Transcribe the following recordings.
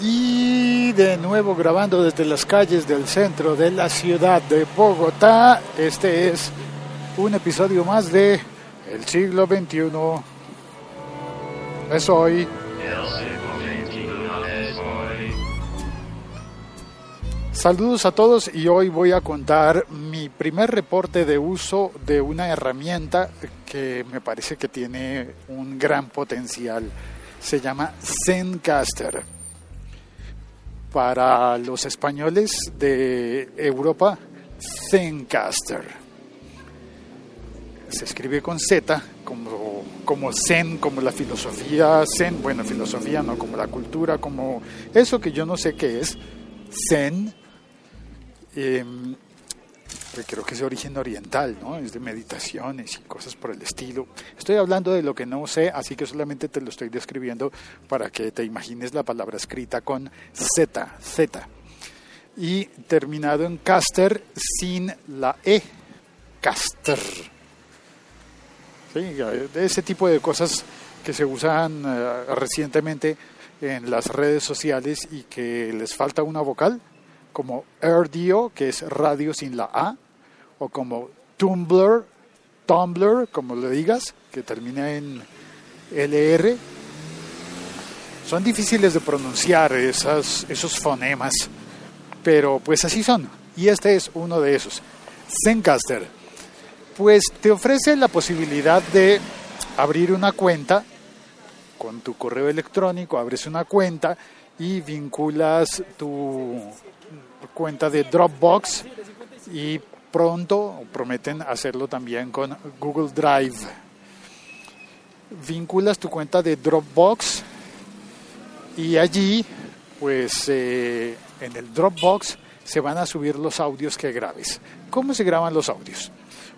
Y de nuevo grabando desde las calles del centro de la ciudad de Bogotá, este es un episodio más de El siglo XXI. Es hoy. Saludos a todos y hoy voy a contar mi primer reporte de uso de una herramienta que me parece que tiene un gran potencial. Se llama Zencaster. Para los españoles de Europa, Zencaster. Se escribe con Z, como, como Zen, como la filosofía Zen, bueno, filosofía no, como la cultura, como eso que yo no sé qué es, Zen eh, creo que es de origen oriental, ¿no? Es de meditaciones y cosas por el estilo. Estoy hablando de lo que no sé, así que solamente te lo estoy describiendo para que te imagines la palabra escrita con Z, Z. Y terminado en caster sin la E, caster. ¿Sí? Ese tipo de cosas que se usan uh, recientemente en las redes sociales y que les falta una vocal, como RDO, que es radio sin la A, o como Tumblr, Tumblr, como le digas, que termina en LR. Son difíciles de pronunciar esas, esos fonemas, pero pues así son. Y este es uno de esos. Zencaster, pues te ofrece la posibilidad de abrir una cuenta con tu correo electrónico, abres una cuenta y vinculas tu cuenta de Dropbox y pronto prometen hacerlo también con Google Drive. Vinculas tu cuenta de Dropbox y allí, pues eh, en el Dropbox se van a subir los audios que grabes. ¿Cómo se graban los audios?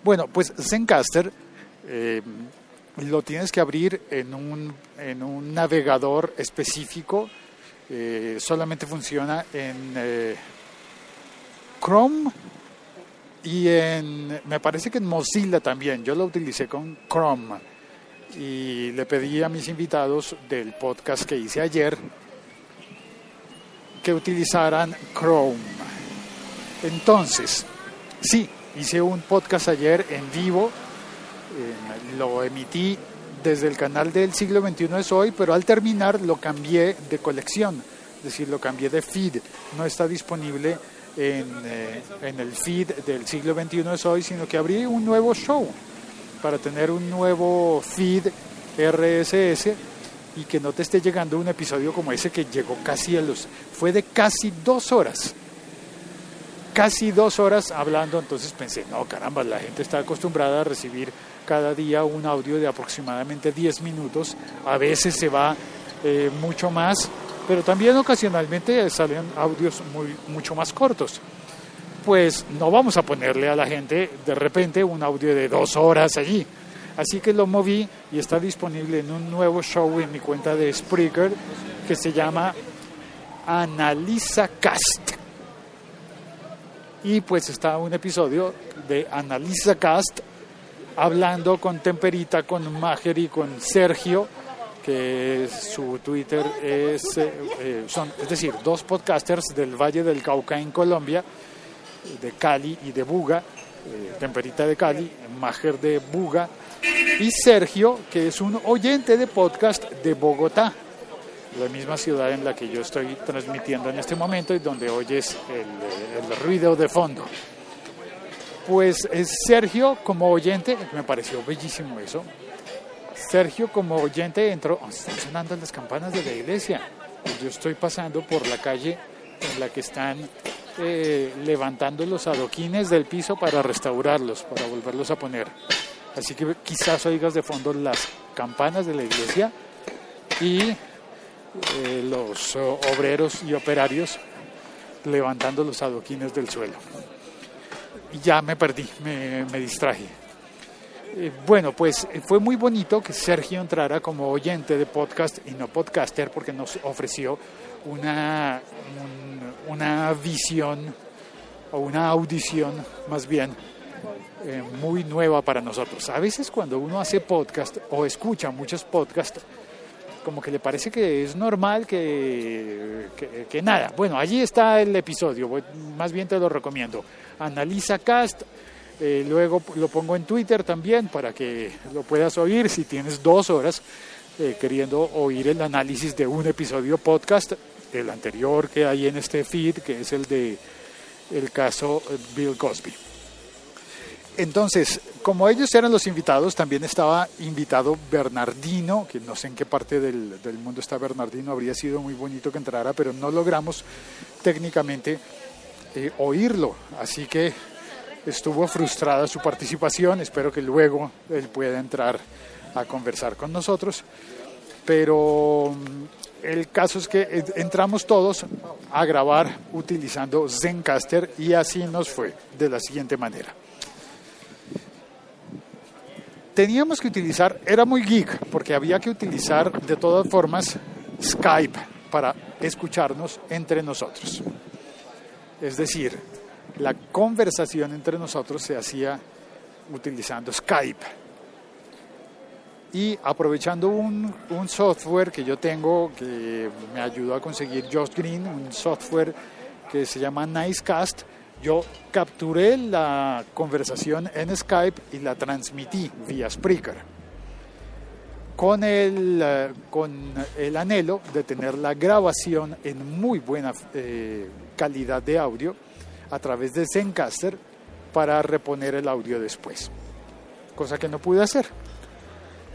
Bueno, pues Zencaster eh, lo tienes que abrir en un, en un navegador específico. Eh, solamente funciona en Chrome y en, me parece que en Mozilla también, yo lo utilicé con Chrome. Y le pedí a mis invitados del podcast que hice ayer que utilizaran Chrome. Entonces, sí, hice un podcast ayer en vivo, eh, lo emití desde el canal del siglo XXI es hoy, pero al terminar lo cambié de colección, es decir, lo cambié de feed, no está disponible en, eh, en, el feed del siglo XXI es hoy, sino que abrí un nuevo show para tener un nuevo feed RSS y que no te esté llegando un episodio como ese que llegó casi a los... fue de casi dos horas. Casi dos horas hablando, entonces pensé, no, caramba, la gente está acostumbrada a recibir cada día un audio de aproximadamente 10 minutos, a veces se va eh, mucho más, pero también ocasionalmente salen audios muy, mucho más cortos. Pues no vamos a ponerle a la gente de repente un audio de dos horas allí. Así que lo moví y está disponible en un nuevo show en mi cuenta de Spreaker que se llama Analiza Cast. Y pues está un episodio de Analiza Cast hablando con Temperita, con Majer y con Sergio que su Twitter es, eh, son, es decir, dos podcasters del Valle del Cauca en Colombia, de Cali y de Buga, eh, Temperita de Cali, Majer de Buga, y Sergio, que es un oyente de podcast de Bogotá, la misma ciudad en la que yo estoy transmitiendo en este momento y donde oyes el, el ruido de fondo. Pues es Sergio como oyente, me pareció bellísimo eso, Sergio, como oyente, entró. Oh, están sonando las campanas de la iglesia. Yo estoy pasando por la calle en la que están eh, levantando los adoquines del piso para restaurarlos, para volverlos a poner. Así que quizás oigas de fondo las campanas de la iglesia y eh, los obreros y operarios levantando los adoquines del suelo. Ya me perdí, me distraje. Eh, bueno, pues eh, fue muy bonito que Sergio entrara como oyente de podcast y no podcaster porque nos ofreció una, una visión o una audición más bien eh, muy nueva para nosotros. A veces cuando uno hace podcast o escucha muchos podcasts, como que le parece que es normal que, que, nada. Bueno, allí está el episodio, más bien te lo recomiendo. Analiza Cast, eh, luego lo pongo en Twitter también para que lo puedas oír si tienes dos horas eh, queriendo oír el análisis de un episodio podcast, el anterior que hay en este feed, que es el de el caso eh, Bill Cosby. Entonces, como ellos eran los invitados, también estaba invitado Bernardino, que no sé en qué parte del, del, mundo está Bernardino, habría sido muy bonito que entrara, pero no logramos técnicamente oírlo. Así que estuvo frustrada su participación, espero que luego él pueda entrar a conversar con nosotros. Pero mm, el caso es que entramos todos a grabar utilizando Zencaster y así nos fue de la siguiente manera teníamos que utilizar, era muy geek, porque había que utilizar de todas formas Skype para escucharnos entre nosotros. Es decir, la conversación entre nosotros se hacía utilizando Skype. Y aprovechando un, software que yo tengo que me ayudó a conseguir Josh Green, un software que se llama Nicecast, yo capturé la conversación en Skype y la transmití vía Spreaker con el, eh, con el anhelo de tener la grabación en muy buena eh, calidad de audio a través de Zencaster para reponer el audio después, cosa que no pude hacer.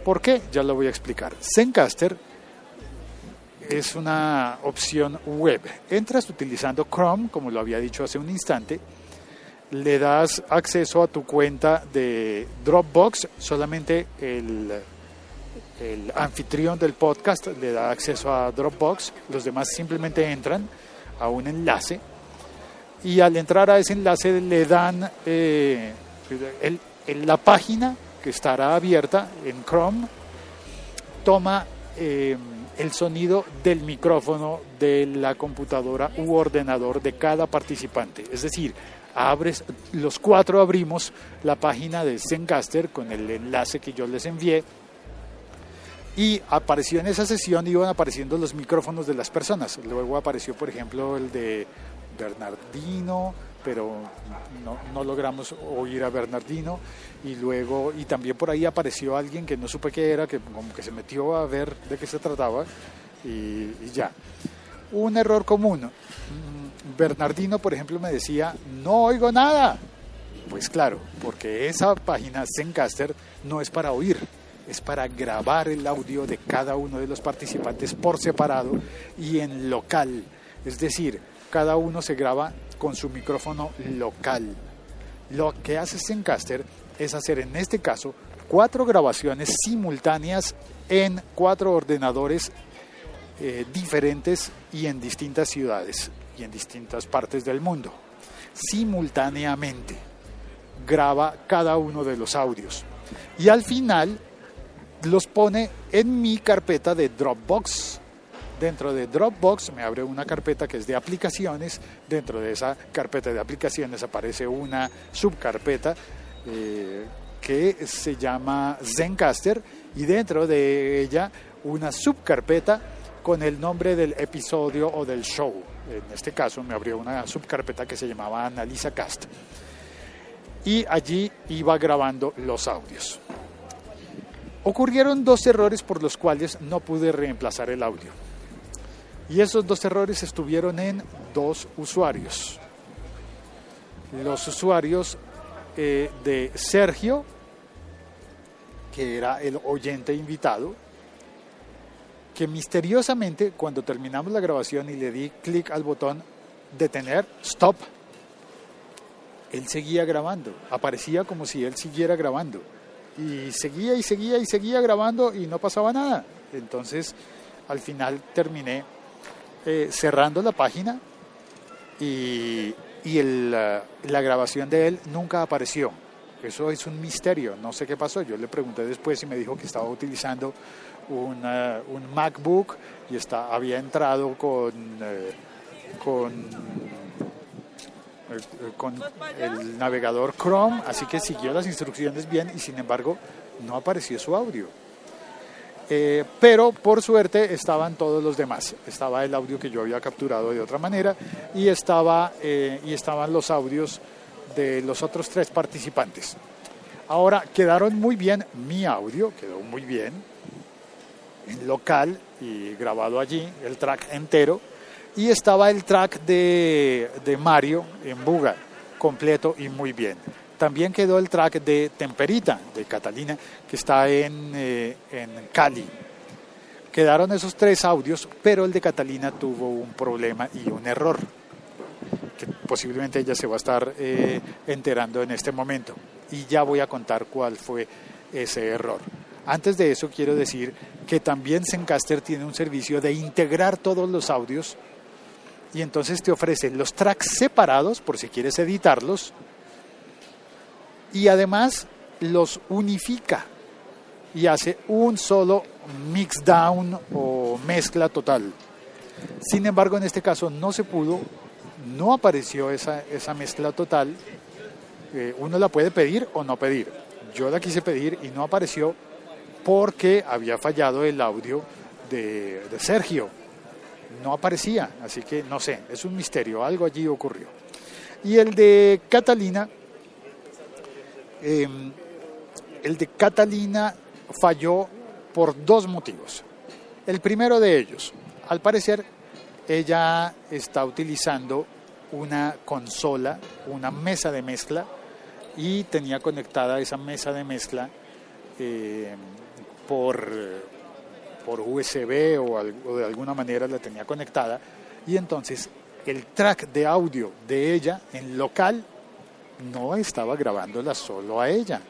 ¿Por qué? Ya lo voy a explicar. Zencaster es una opción web. Entras utilizando Chrome, como lo había dicho hace un instante, le das acceso a tu cuenta de Dropbox, solamente el, el anfitrión del podcast le da acceso a Dropbox, los demás simplemente entran a un enlace y al entrar a ese enlace le dan eh, la página que estará abierta en Chrome, toma... Eh, el sonido del micrófono de la computadora u ordenador de cada participante. Es decir, abres, los cuatro abrimos la página de Zencaster con el enlace que yo les envié y apareció en esa sesión, iban apareciendo los micrófonos de las personas. Luego apareció, por ejemplo, el de Bernardino, pero no, no, logramos oír a Bernardino. Y luego y también por ahí apareció alguien que no supe qué era que como que se metió a ver de qué se trataba y, ya. Un error común. Mm, Bernardino por ejemplo me decía no oigo nada pues claro porque esa página Zencaster no es para oír es para grabar el audio de cada uno de los participantes por separado y en local. Es decir cada uno se graba con su micrófono local. Lo que hace Zencaster es hacer en este caso cuatro grabaciones simultáneas en cuatro ordenadores eh, diferentes y en distintas ciudades y en distintas partes del mundo. Simultáneamente graba cada uno de los audios y al final los pone en mi carpeta de Dropbox Dentro de Dropbox me abre una carpeta que es de aplicaciones. Dentro de esa carpeta de aplicaciones aparece una subcarpeta eh, que se llama Zencaster y dentro de ella una subcarpeta con el nombre del episodio o del show. En este caso me abrió una subcarpeta que se llamaba Analiza Cast. Y allí iba grabando los audios. Ocurrieron dos errores por los cuales no pude reemplazar el audio. Y esos dos errores estuvieron en dos usuarios. Los usuarios eh, de Sergio, que era el oyente invitado, que misteriosamente cuando terminamos la grabación y le di clic al botón detener, stop, él seguía grabando, aparecía como si él siguiera grabando. Y seguía y seguía y seguía grabando y no pasaba nada. Entonces, al final terminé eh, cerrando la página y, y el, la grabación de él nunca apareció. Eso es un misterio, no sé qué pasó. Yo le pregunté después y me dijo que estaba utilizando un, un MacBook y está, había entrado con, eh, con, eh, con el navegador Chrome, así que siguió las instrucciones bien y sin embargo no apareció su audio. Eh, pero por suerte estaban todos los demás. Estaba el audio que yo había capturado de otra manera y, estaba, eh, y estaban los audios de los otros tres participantes. Ahora quedaron muy bien, mi audio quedó muy bien, en local y grabado allí, el track entero, y estaba el track de, de Mario en Buga, completo y muy bien. También quedó el track de Temperita, de Catalina, que está en, eh, en Cali. Quedaron esos tres audios, pero el de Catalina tuvo un problema y un error, que posiblemente ella se va a estar eh, enterando en este momento. Y ya voy a contar cuál fue ese error. Antes de eso quiero decir que también Zencaster tiene un servicio de integrar todos los audios y entonces te ofrece los tracks separados por si quieres editarlos y además los unifica y hace un solo mix down o mezcla total. Sin embargo, en este caso no se pudo, no apareció esa, esa mezcla total. Eh, uno la puede pedir o no pedir. Yo la quise pedir y no apareció porque había fallado el audio de, de Sergio. No aparecía, así que no sé, es un misterio, algo allí ocurrió. Y el de Catalina Em, el de Catalina falló por dos motivos. El primero de ellos, al parecer, ella está utilizando una consola, una mesa de mezcla, y tenía conectada esa mesa de mezcla em, por, por USB o, o de alguna manera la tenía conectada, y entonces el track de audio de ella en local no estaba grabándola solo a ella,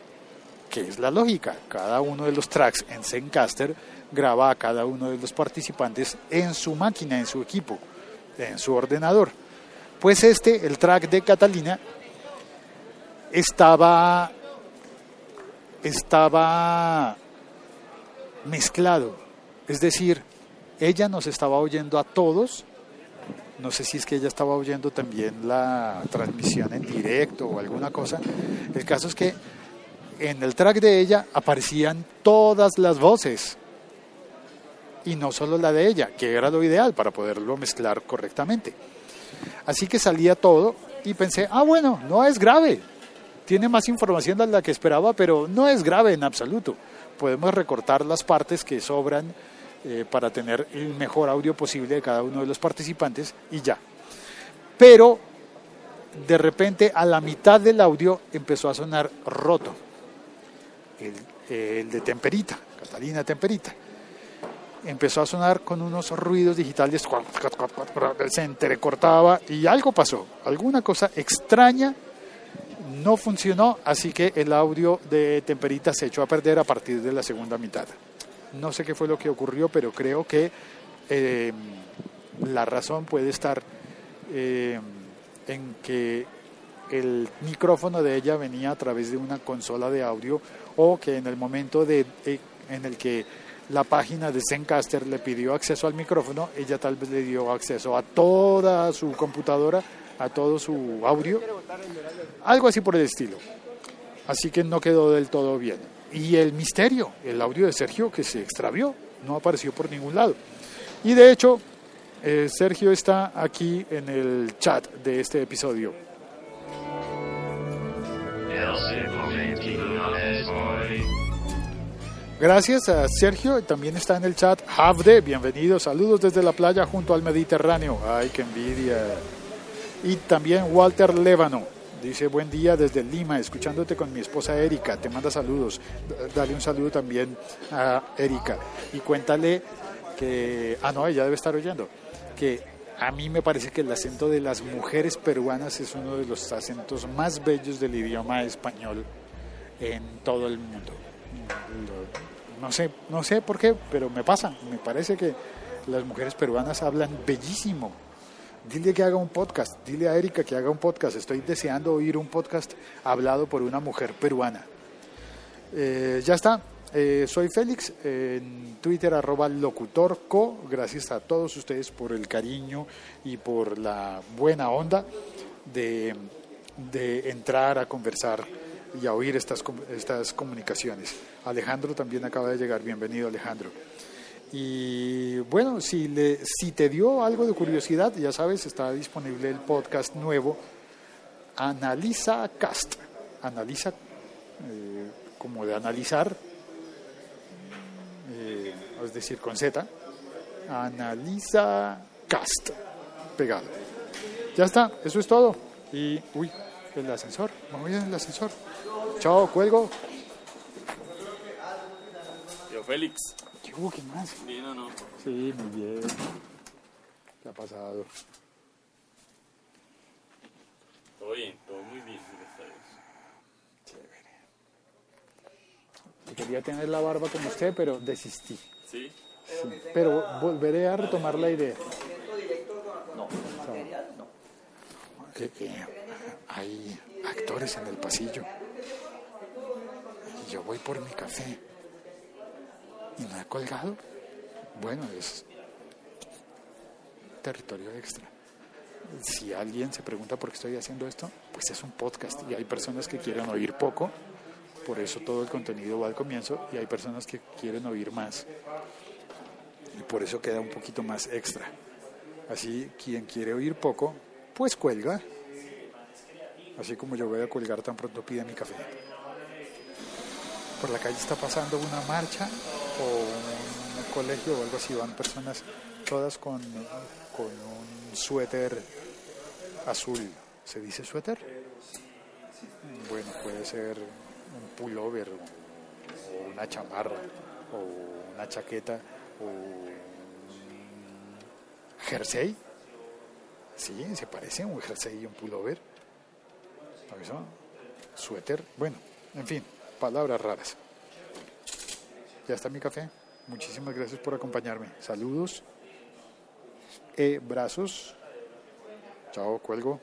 que es la lógica. Cada uno de los tracks en Zencaster graba a cada uno de los participantes en su máquina, en su equipo, en su ordenador. Pues este, el track de Catalina, estaba, estaba mezclado. Es decir, ella nos estaba oyendo a todos no sé si es que ella estaba oyendo también la transmisión en directo o alguna cosa. El caso es que en el track de ella aparecían todas las voces y no solo la de ella, que era lo ideal para poderlo mezclar correctamente. Así que salía todo y pensé, ah bueno, no es grave, tiene más información de la que esperaba, pero no es grave en absoluto. Podemos recortar las partes que sobran eh, para tener el mejor audio posible de cada uno de los participantes y ya. Pero de repente a la mitad del audio empezó a sonar roto, el, de Temperita, Catalina Temperita. Empezó a sonar con unos ruidos digitales, se entrecortaba y algo pasó, alguna cosa extraña no funcionó, así que el audio de Temperita se echó a perder a partir de la segunda mitad. No sé qué fue lo que ocurrió, pero creo que eh, la razón puede estar eh, en que el micrófono de ella venía a través de una consola de audio o que en el momento de, en el que la página de Zencaster le pidió acceso al micrófono, ella tal vez le dio acceso a toda su computadora, a todo su audio, algo así por el estilo. Así que no quedó del todo bien y el misterio, el audio de Sergio que se extravió, no apareció por ningún lado. Y de hecho, eh, Sergio está aquí en el chat de este episodio. Gracias a Sergio, también está en el chat Havde, bienvenido, saludos desde la playa junto al Mediterráneo, ay qué envidia. Y también Walter Levano, Dice, buen día desde Lima, escuchándote con mi esposa Erika. Te manda saludos. Dale un saludo también a Erika. Y cuéntale que, ah, no, ella debe estar oyendo, que a mí me parece que el acento de las mujeres peruanas es uno de los acentos más bellos del idioma español en todo el mundo. No sé, no sé por qué, pero me pasa. Me parece que las mujeres peruanas hablan bellísimo dile que haga un podcast, dile a Erika que haga un podcast. Estoy deseando oír un podcast hablado por una mujer peruana. Eh, ya está. Eh, soy Félix, en Twitter arroba locutorco. Gracias a todos ustedes por el cariño y por la buena onda de, de entrar a conversar y a oír estas, estas comunicaciones. Alejandro también acaba de llegar, bienvenido Alejandro. Y bueno, si, le, si te dio algo de curiosidad, ya sabes, está disponible el podcast nuevo, Analiza Cast. Analiza, eh, como de analizar, eh, es decir, con Z. Analiza Cast. Pegado. Ya está, eso es todo. Y, uy, el ascensor, vamos bien el ascensor. Chao, cuelgo. Yo, Félix. ¿Qué más? ¿Bien o no? Sí, muy bien. ¿Qué ha pasado? Todo bien, todo muy bien, gracias Chévere. Yo quería tener la barba como usted, pero desistí. ¿Sí? Sí, pero volveré a retomar la idea. No, material no. Eh, eh, hay actores en el pasillo. Y yo voy por mi café. ¿Y no he colgado? Bueno, es territorio extra. Si alguien se pregunta por qué estoy haciendo esto, pues es un podcast y hay personas que quieren oír poco, por eso todo el contenido va al comienzo y hay personas que quieren oír más y por eso queda un poquito más extra. Así, quien quiere oír poco, pues cuelga. Así como yo voy a colgar tan pronto pide mi café. Por la calle está pasando una marcha o un colegio o algo así. Van personas todas con, con un suéter azul. ¿Se dice suéter? Bueno, puede ser un pullover o una chamarra o una chaqueta o un jersey. Sí, se parece un jersey y un pullover. Suéter. Bueno, en fin, palabras raras. Ya está mi café. Muchísimas gracias por acompañarme. Saludos. E brazos. Chao, cuelgo.